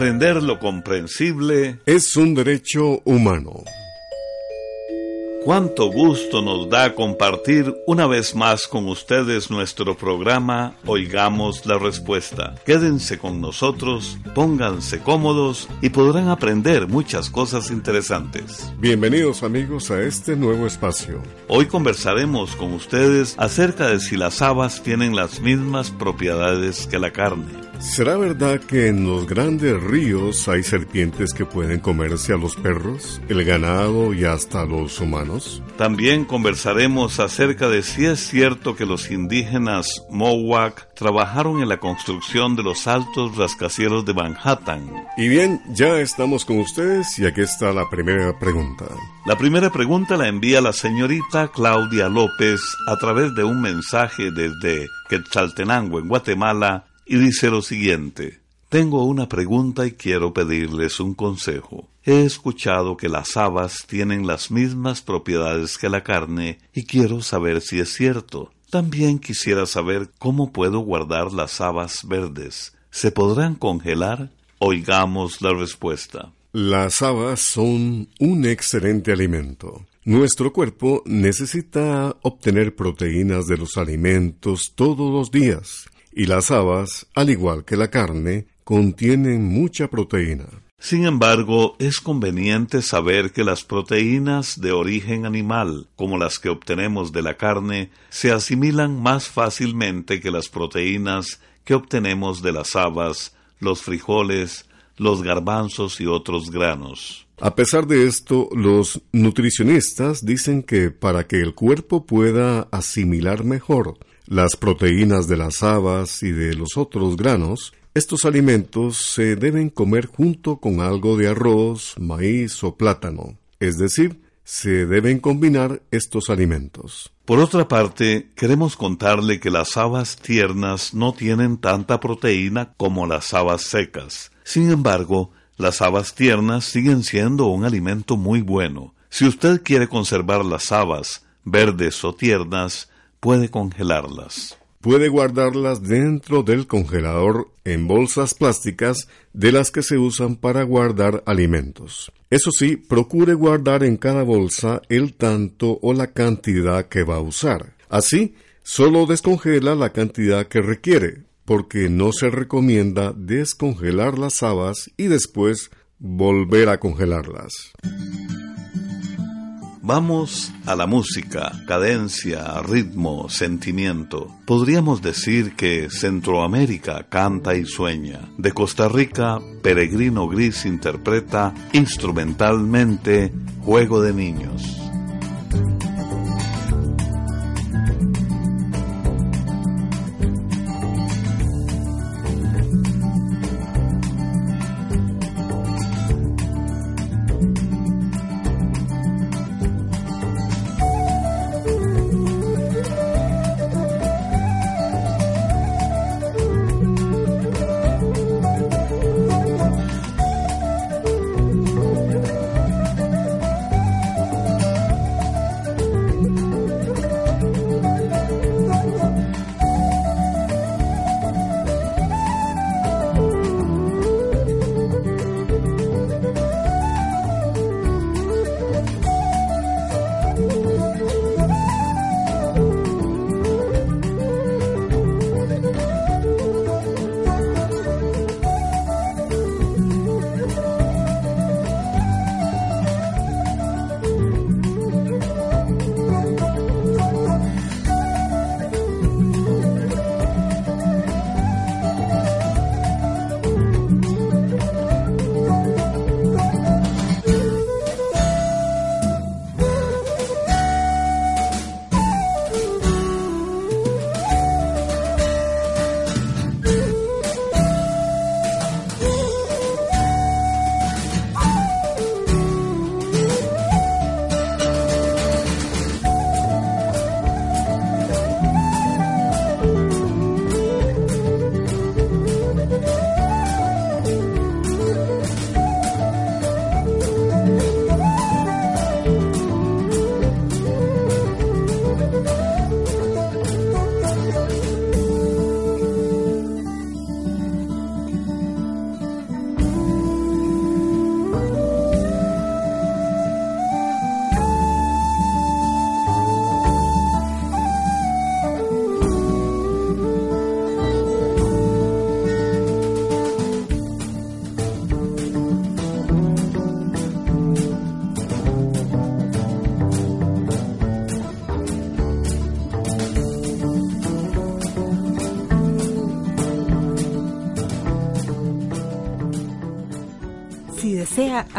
Comprender lo comprensible es un derecho humano. Cuánto gusto nos da compartir una vez más con ustedes nuestro programa Oigamos la Respuesta. Quédense con nosotros, pónganse cómodos y podrán aprender muchas cosas interesantes. Bienvenidos amigos a este nuevo espacio. Hoy conversaremos con ustedes acerca de si las habas tienen las mismas propiedades que la carne. ¿Será verdad que en los grandes ríos hay serpientes que pueden comerse a los perros, el ganado y hasta los humanos? También conversaremos acerca de si es cierto que los indígenas Mohawk trabajaron en la construcción de los altos rascacielos de Manhattan. Y bien, ya estamos con ustedes y aquí está la primera pregunta. La primera pregunta la envía la señorita Claudia López a través de un mensaje desde Quetzaltenango, en Guatemala, y dice lo siguiente. Tengo una pregunta y quiero pedirles un consejo. He escuchado que las habas tienen las mismas propiedades que la carne y quiero saber si es cierto. También quisiera saber cómo puedo guardar las habas verdes. ¿Se podrán congelar? Oigamos la respuesta. Las habas son un excelente alimento. Nuestro cuerpo necesita obtener proteínas de los alimentos todos los días y las habas, al igual que la carne, contienen mucha proteína. Sin embargo, es conveniente saber que las proteínas de origen animal, como las que obtenemos de la carne, se asimilan más fácilmente que las proteínas que obtenemos de las habas, los frijoles, los garbanzos y otros granos. A pesar de esto, los nutricionistas dicen que para que el cuerpo pueda asimilar mejor las proteínas de las habas y de los otros granos, estos alimentos se deben comer junto con algo de arroz, maíz o plátano, es decir, se deben combinar estos alimentos. Por otra parte, queremos contarle que las habas tiernas no tienen tanta proteína como las habas secas. Sin embargo, las habas tiernas siguen siendo un alimento muy bueno. Si usted quiere conservar las habas verdes o tiernas, puede congelarlas. Puede guardarlas dentro del congelador en bolsas plásticas de las que se usan para guardar alimentos. Eso sí, procure guardar en cada bolsa el tanto o la cantidad que va a usar. Así, solo descongela la cantidad que requiere, porque no se recomienda descongelar las habas y después volver a congelarlas. Vamos a la música, cadencia, ritmo, sentimiento. Podríamos decir que Centroamérica canta y sueña. De Costa Rica, Peregrino Gris interpreta instrumentalmente Juego de Niños.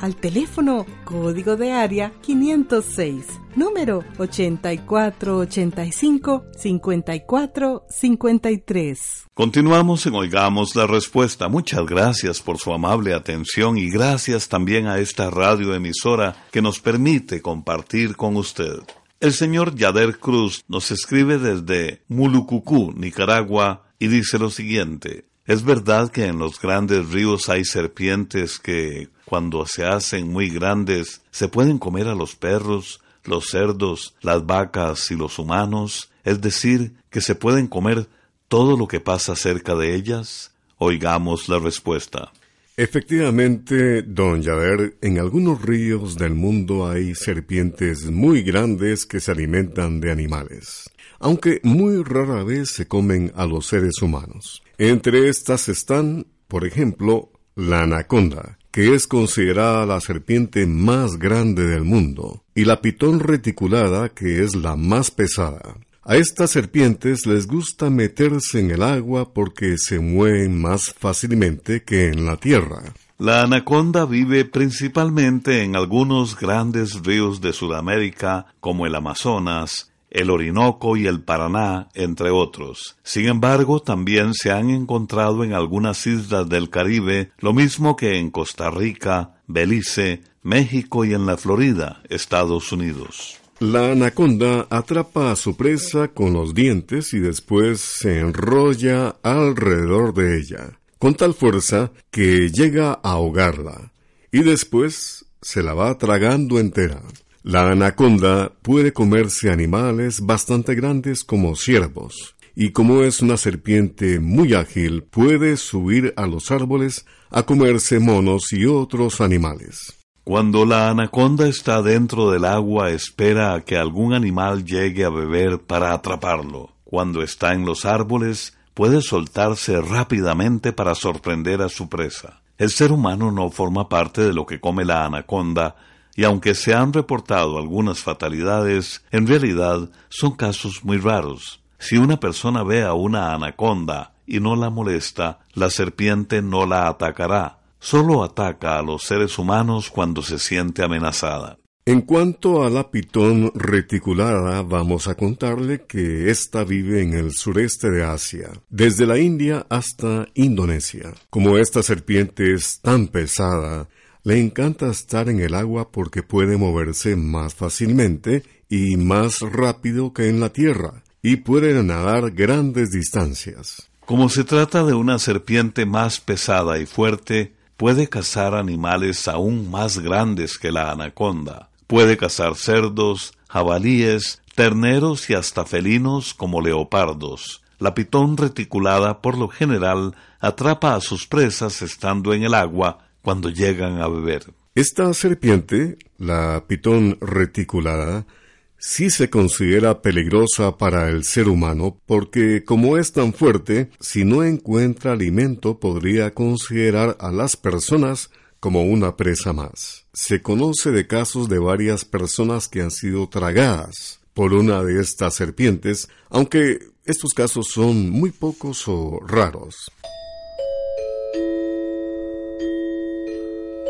al teléfono código de área 506, número 8485-5453. Continuamos en Oigamos la Respuesta. Muchas gracias por su amable atención y gracias también a esta radioemisora que nos permite compartir con usted. El señor Yader Cruz nos escribe desde Mulucucú, Nicaragua, y dice lo siguiente. Es verdad que en los grandes ríos hay serpientes que, cuando se hacen muy grandes, se pueden comer a los perros, los cerdos, las vacas y los humanos, es decir, que se pueden comer todo lo que pasa cerca de ellas. Oigamos la respuesta. Efectivamente, don Yader, en algunos ríos del mundo hay serpientes muy grandes que se alimentan de animales, aunque muy rara vez se comen a los seres humanos. Entre estas están, por ejemplo, la anaconda, que es considerada la serpiente más grande del mundo, y la pitón reticulada, que es la más pesada. A estas serpientes les gusta meterse en el agua porque se mueven más fácilmente que en la tierra. La anaconda vive principalmente en algunos grandes ríos de Sudamérica como el Amazonas, el Orinoco y el Paraná, entre otros. Sin embargo, también se han encontrado en algunas islas del Caribe, lo mismo que en Costa Rica, Belice, México y en la Florida, Estados Unidos. La anaconda atrapa a su presa con los dientes y después se enrolla alrededor de ella, con tal fuerza que llega a ahogarla, y después se la va tragando entera. La anaconda puede comerse animales bastante grandes como ciervos, y como es una serpiente muy ágil, puede subir a los árboles a comerse monos y otros animales. Cuando la anaconda está dentro del agua espera a que algún animal llegue a beber para atraparlo. Cuando está en los árboles puede soltarse rápidamente para sorprender a su presa. El ser humano no forma parte de lo que come la anaconda, y aunque se han reportado algunas fatalidades, en realidad son casos muy raros. Si una persona ve a una anaconda y no la molesta, la serpiente no la atacará. Solo ataca a los seres humanos cuando se siente amenazada. En cuanto a la pitón reticulada, vamos a contarle que ésta vive en el sureste de Asia, desde la India hasta Indonesia. Como esta serpiente es tan pesada, le encanta estar en el agua porque puede moverse más fácilmente y más rápido que en la tierra, y puede nadar grandes distancias. Como se trata de una serpiente más pesada y fuerte, puede cazar animales aún más grandes que la anaconda. Puede cazar cerdos, jabalíes, terneros y hasta felinos como leopardos. La pitón reticulada por lo general atrapa a sus presas estando en el agua cuando llegan a beber. Esta serpiente, la pitón reticulada, sí se considera peligrosa para el ser humano porque como es tan fuerte, si no encuentra alimento podría considerar a las personas como una presa más. Se conoce de casos de varias personas que han sido tragadas por una de estas serpientes, aunque estos casos son muy pocos o raros.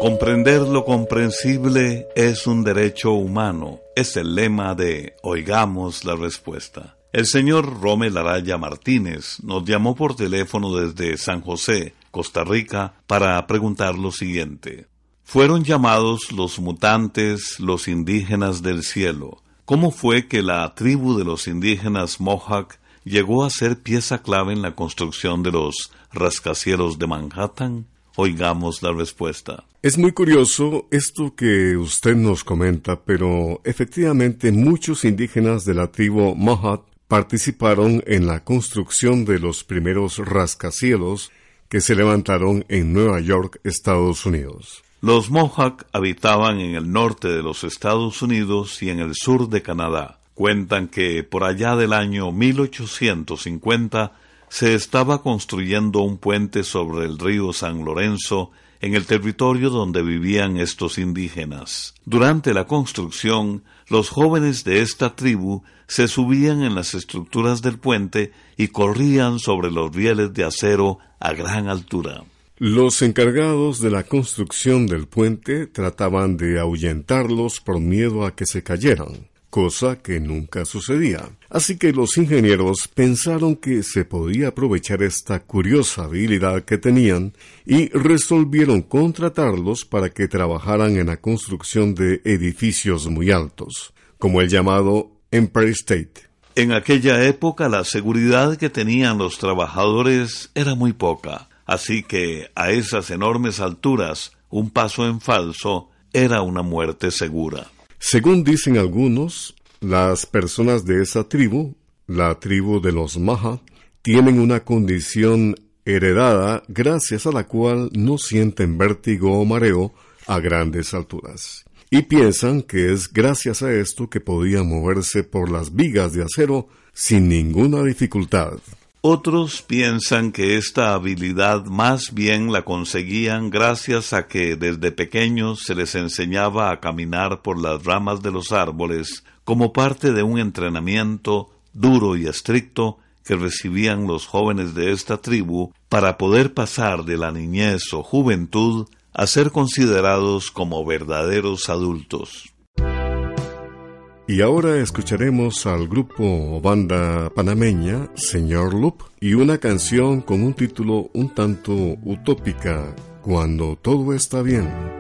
Comprender lo comprensible es un derecho humano, es el lema de Oigamos la Respuesta. El señor Romel Araya Martínez nos llamó por teléfono desde San José, Costa Rica, para preguntar lo siguiente. Fueron llamados los mutantes, los indígenas del cielo. ¿Cómo fue que la tribu de los indígenas Mohawk llegó a ser pieza clave en la construcción de los rascacielos de Manhattan? Oigamos la respuesta. Es muy curioso esto que usted nos comenta, pero efectivamente muchos indígenas de la tribu Mohawk participaron en la construcción de los primeros rascacielos que se levantaron en Nueva York, Estados Unidos. Los Mohawk habitaban en el norte de los Estados Unidos y en el sur de Canadá. Cuentan que por allá del año 1850 se estaba construyendo un puente sobre el río San Lorenzo en el territorio donde vivían estos indígenas. Durante la construcción, los jóvenes de esta tribu se subían en las estructuras del puente y corrían sobre los rieles de acero a gran altura. Los encargados de la construcción del puente trataban de ahuyentarlos por miedo a que se cayeran cosa que nunca sucedía. Así que los ingenieros pensaron que se podía aprovechar esta curiosa habilidad que tenían y resolvieron contratarlos para que trabajaran en la construcción de edificios muy altos, como el llamado Empire State. En aquella época la seguridad que tenían los trabajadores era muy poca, así que a esas enormes alturas un paso en falso era una muerte segura. Según dicen algunos, las personas de esa tribu, la tribu de los Maha, tienen una condición heredada gracias a la cual no sienten vértigo o mareo a grandes alturas. Y piensan que es gracias a esto que podían moverse por las vigas de acero sin ninguna dificultad. Otros piensan que esta habilidad más bien la conseguían gracias a que desde pequeños se les enseñaba a caminar por las ramas de los árboles como parte de un entrenamiento duro y estricto que recibían los jóvenes de esta tribu para poder pasar de la niñez o juventud a ser considerados como verdaderos adultos. Y ahora escucharemos al grupo o banda panameña Señor Loop y una canción con un título un tanto utópica, Cuando todo está bien.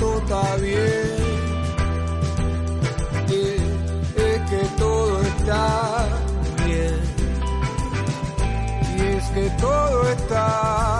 Todo está bien. Es que todo está bien. Y es que todo está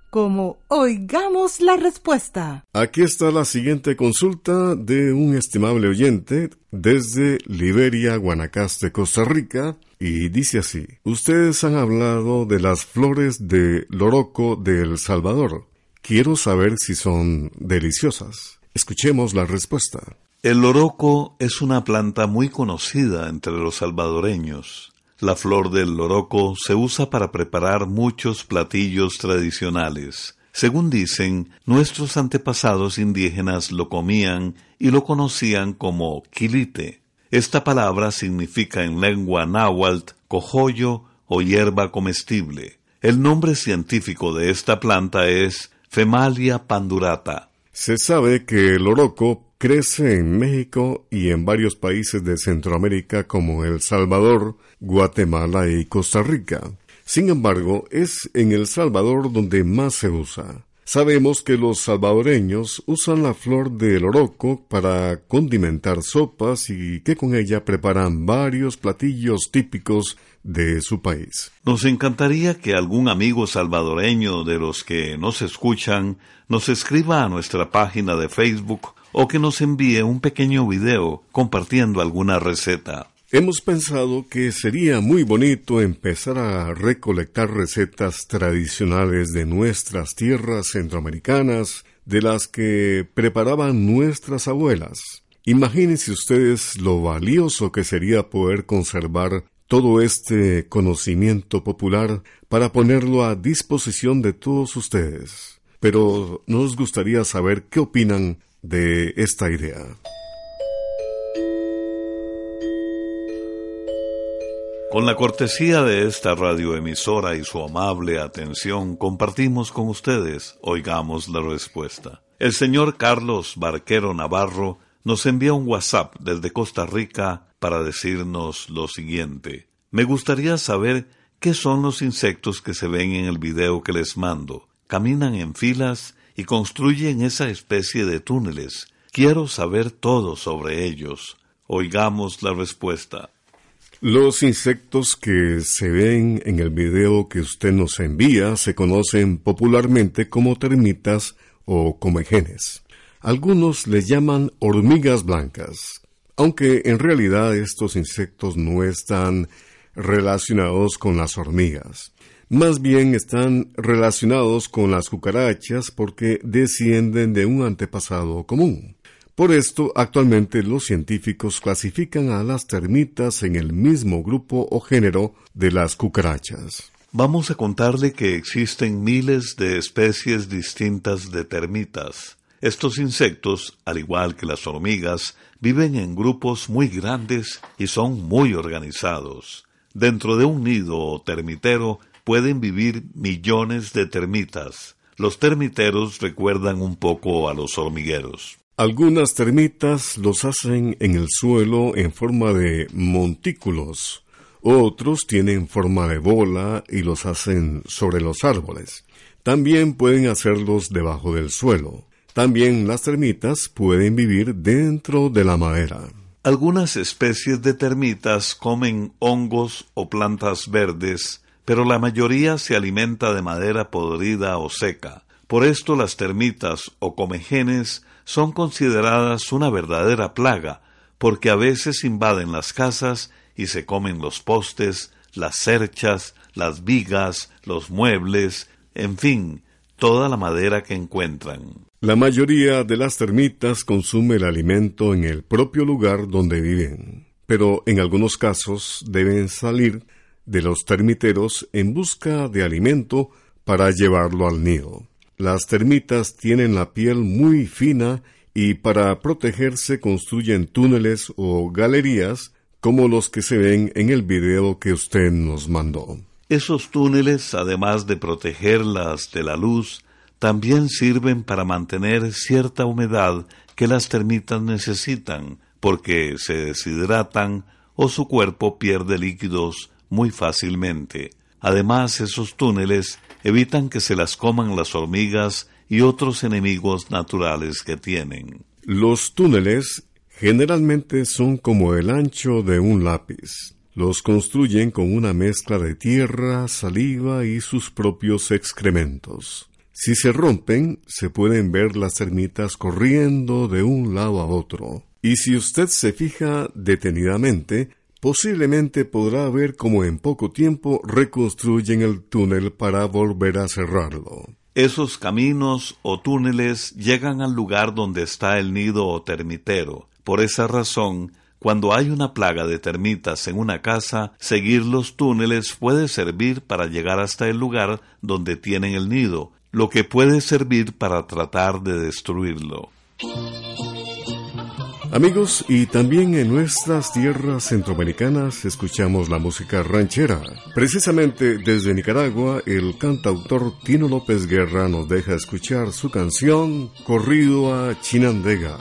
como Oigamos la Respuesta. Aquí está la siguiente consulta de un estimable oyente desde Liberia, Guanacaste, Costa Rica, y dice así, ustedes han hablado de las flores de loroco de El Salvador. Quiero saber si son deliciosas. Escuchemos la respuesta. El loroco es una planta muy conocida entre los salvadoreños. La flor del loroco se usa para preparar muchos platillos tradicionales. Según dicen, nuestros antepasados indígenas lo comían y lo conocían como quilite. Esta palabra significa en lengua náhuatl cojollo o hierba comestible. El nombre científico de esta planta es Femalia pandurata. Se sabe que el loroco crece en México y en varios países de Centroamérica como El Salvador, Guatemala y Costa Rica. Sin embargo, es en El Salvador donde más se usa. Sabemos que los salvadoreños usan la flor del oroco para condimentar sopas y que con ella preparan varios platillos típicos de su país. Nos encantaría que algún amigo salvadoreño de los que nos escuchan nos escriba a nuestra página de Facebook o que nos envíe un pequeño video compartiendo alguna receta. Hemos pensado que sería muy bonito empezar a recolectar recetas tradicionales de nuestras tierras centroamericanas, de las que preparaban nuestras abuelas. Imagínense ustedes lo valioso que sería poder conservar todo este conocimiento popular para ponerlo a disposición de todos ustedes. Pero nos gustaría saber qué opinan de esta idea. Con la cortesía de esta radioemisora y su amable atención, compartimos con ustedes, oigamos la respuesta. El señor Carlos Barquero Navarro nos envía un WhatsApp desde Costa Rica para decirnos lo siguiente. Me gustaría saber qué son los insectos que se ven en el video que les mando. Caminan en filas y construyen esa especie de túneles. Quiero saber todo sobre ellos. Oigamos la respuesta. Los insectos que se ven en el video que usted nos envía se conocen popularmente como termitas o comejenes. Algunos les llaman hormigas blancas, aunque en realidad estos insectos no están relacionados con las hormigas. Más bien están relacionados con las cucarachas porque descienden de un antepasado común. Por esto, actualmente los científicos clasifican a las termitas en el mismo grupo o género de las cucarachas. Vamos a contarle que existen miles de especies distintas de termitas. Estos insectos, al igual que las hormigas, viven en grupos muy grandes y son muy organizados. Dentro de un nido o termitero pueden vivir millones de termitas. Los termiteros recuerdan un poco a los hormigueros. Algunas termitas los hacen en el suelo en forma de montículos. Otros tienen forma de bola y los hacen sobre los árboles. También pueden hacerlos debajo del suelo. También las termitas pueden vivir dentro de la madera. Algunas especies de termitas comen hongos o plantas verdes pero la mayoría se alimenta de madera podrida o seca. Por esto las termitas o comejenes son consideradas una verdadera plaga, porque a veces invaden las casas y se comen los postes, las cerchas, las vigas, los muebles, en fin, toda la madera que encuentran. La mayoría de las termitas consume el alimento en el propio lugar donde viven, pero en algunos casos deben salir de los termiteros en busca de alimento para llevarlo al nido. Las termitas tienen la piel muy fina y para protegerse construyen túneles o galerías como los que se ven en el video que usted nos mandó. Esos túneles, además de protegerlas de la luz, también sirven para mantener cierta humedad que las termitas necesitan, porque se deshidratan o su cuerpo pierde líquidos muy fácilmente. Además, esos túneles evitan que se las coman las hormigas y otros enemigos naturales que tienen. Los túneles generalmente son como el ancho de un lápiz. Los construyen con una mezcla de tierra, saliva y sus propios excrementos. Si se rompen, se pueden ver las ermitas corriendo de un lado a otro. Y si usted se fija detenidamente, posiblemente podrá ver cómo en poco tiempo reconstruyen el túnel para volver a cerrarlo. Esos caminos o túneles llegan al lugar donde está el nido o termitero. Por esa razón, cuando hay una plaga de termitas en una casa, seguir los túneles puede servir para llegar hasta el lugar donde tienen el nido, lo que puede servir para tratar de destruirlo. Amigos, y también en nuestras tierras centroamericanas escuchamos la música ranchera. Precisamente desde Nicaragua, el cantautor Tino López Guerra nos deja escuchar su canción Corrido a Chinandega.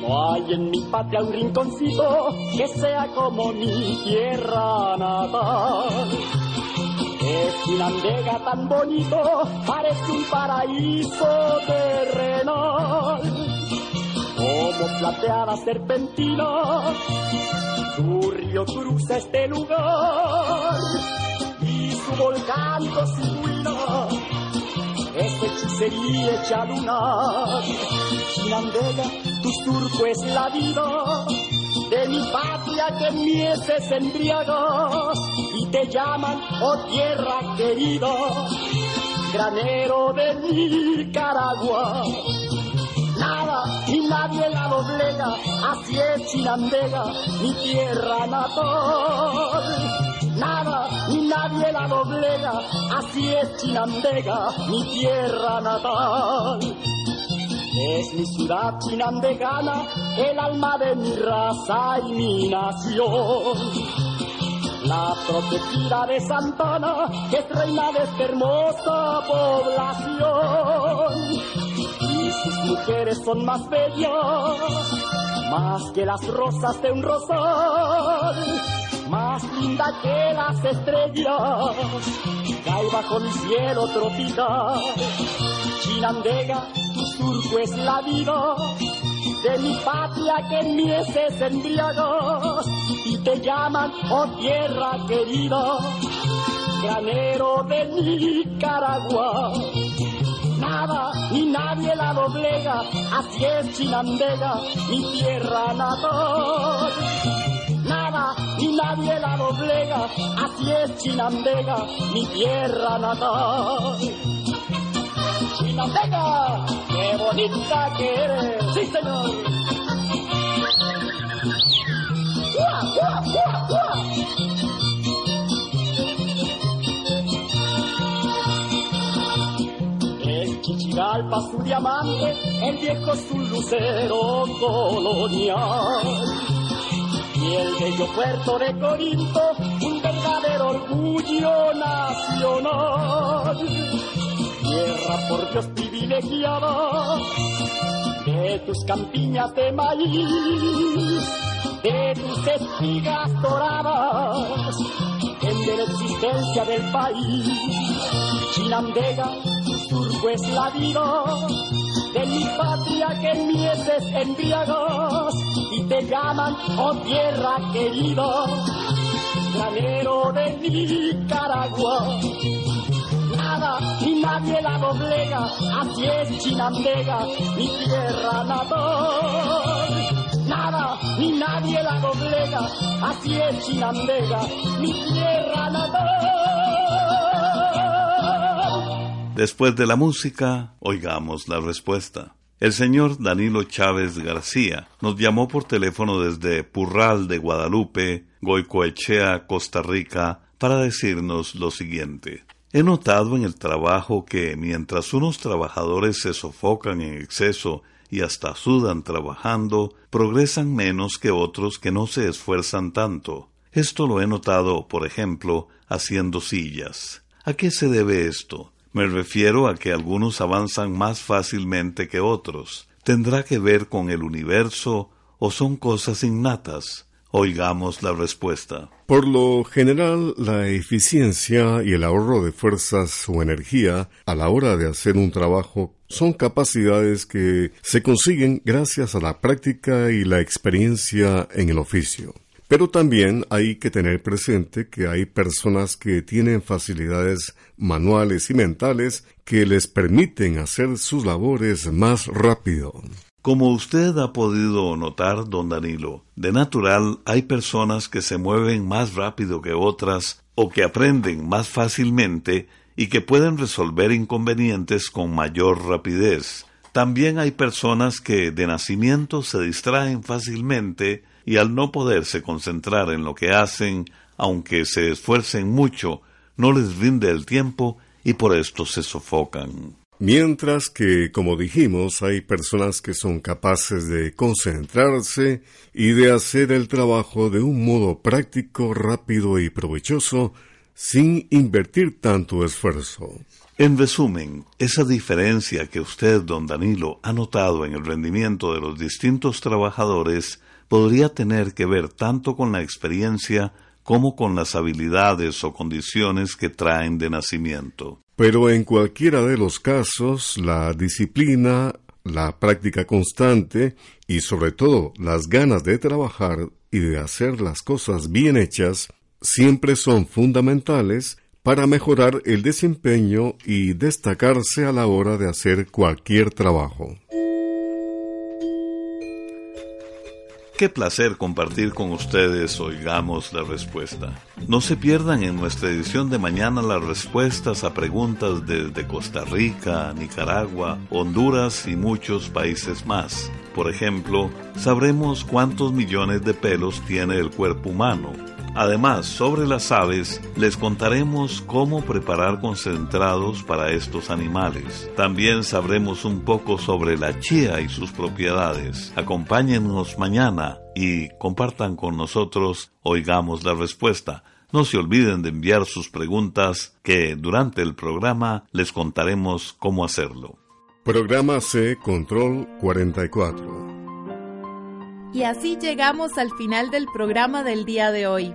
No hay en mi patria un rinconcito que sea como mi tierra natal. Es Chinandega tan bonito, parece un paraíso terrenal. Como plateada serpentina, su río cruza este lugar y su volcán cocina es hechicería hecha lunar. Chinandega, tu surco es la vida de mi patria que mieses embriagas y te llaman, oh tierra querida, granero de Nicaragua. Y nadie la doblega, así es Chinandega, mi tierra natal nada ni nadie la doblega, así es Chinandega, mi tierra natal. Es mi ciudad chinandegana, el alma de mi raza y mi nación. La protegida de Santana, que es reina de esta hermosa población. Mujeres son más bellas, más que las rosas de un rosal más linda que las estrellas, cae bajo mi cielo tropical. Chinandega, tu es la vida de mi patria que en mieses embriagas y te llaman, oh tierra querida, granero de Nicaragua. Nada ni nadie la doblega, así es Chinandega, mi tierra natal nada y nadie la doblega, así es Chinandega, mi tierra natal. Chinandega, qué bonita que eres, sí señor. El Chichigalpa su diamante, el viejo su lucero colonial y el bello puerto de Corinto, un verdadero orgullo nacional. Tierra por Dios privilegiada de tus campiñas de maíz, de tus espigas doradas, en la existencia del país. Chinandega, surco es la vida de mi patria que mieses embriagas y te llaman, oh tierra querida, granero de Nicaragua. Nada ni nadie la doblega, así es Chinandega, mi tierra natal. Nada ni nadie la doblega, así es Chinandega, mi tierra natal. Después de la música, oigamos la respuesta. El señor Danilo Chávez García nos llamó por teléfono desde Purral de Guadalupe, Goicoechea, Costa Rica, para decirnos lo siguiente. He notado en el trabajo que mientras unos trabajadores se sofocan en exceso y hasta sudan trabajando, progresan menos que otros que no se esfuerzan tanto. Esto lo he notado, por ejemplo, haciendo sillas. ¿A qué se debe esto? Me refiero a que algunos avanzan más fácilmente que otros. ¿Tendrá que ver con el universo o son cosas innatas? Oigamos la respuesta. Por lo general, la eficiencia y el ahorro de fuerzas o energía a la hora de hacer un trabajo son capacidades que se consiguen gracias a la práctica y la experiencia en el oficio. Pero también hay que tener presente que hay personas que tienen facilidades manuales y mentales que les permiten hacer sus labores más rápido. Como usted ha podido notar, don Danilo, de natural hay personas que se mueven más rápido que otras o que aprenden más fácilmente y que pueden resolver inconvenientes con mayor rapidez. También hay personas que de nacimiento se distraen fácilmente y al no poderse concentrar en lo que hacen, aunque se esfuercen mucho, no les rinde el tiempo y por esto se sofocan. Mientras que, como dijimos, hay personas que son capaces de concentrarse y de hacer el trabajo de un modo práctico, rápido y provechoso, sin invertir tanto esfuerzo. En resumen, esa diferencia que usted, don Danilo, ha notado en el rendimiento de los distintos trabajadores podría tener que ver tanto con la experiencia como con las habilidades o condiciones que traen de nacimiento. Pero en cualquiera de los casos, la disciplina, la práctica constante y sobre todo las ganas de trabajar y de hacer las cosas bien hechas siempre son fundamentales para mejorar el desempeño y destacarse a la hora de hacer cualquier trabajo. Qué placer compartir con ustedes Oigamos la Respuesta. No se pierdan en nuestra edición de mañana las respuestas a preguntas desde Costa Rica, Nicaragua, Honduras y muchos países más. Por ejemplo, sabremos cuántos millones de pelos tiene el cuerpo humano Además, sobre las aves, les contaremos cómo preparar concentrados para estos animales. También sabremos un poco sobre la chía y sus propiedades. Acompáñennos mañana y compartan con nosotros, oigamos la respuesta. No se olviden de enviar sus preguntas que durante el programa les contaremos cómo hacerlo. Programa C Control 44. Y así llegamos al final del programa del día de hoy.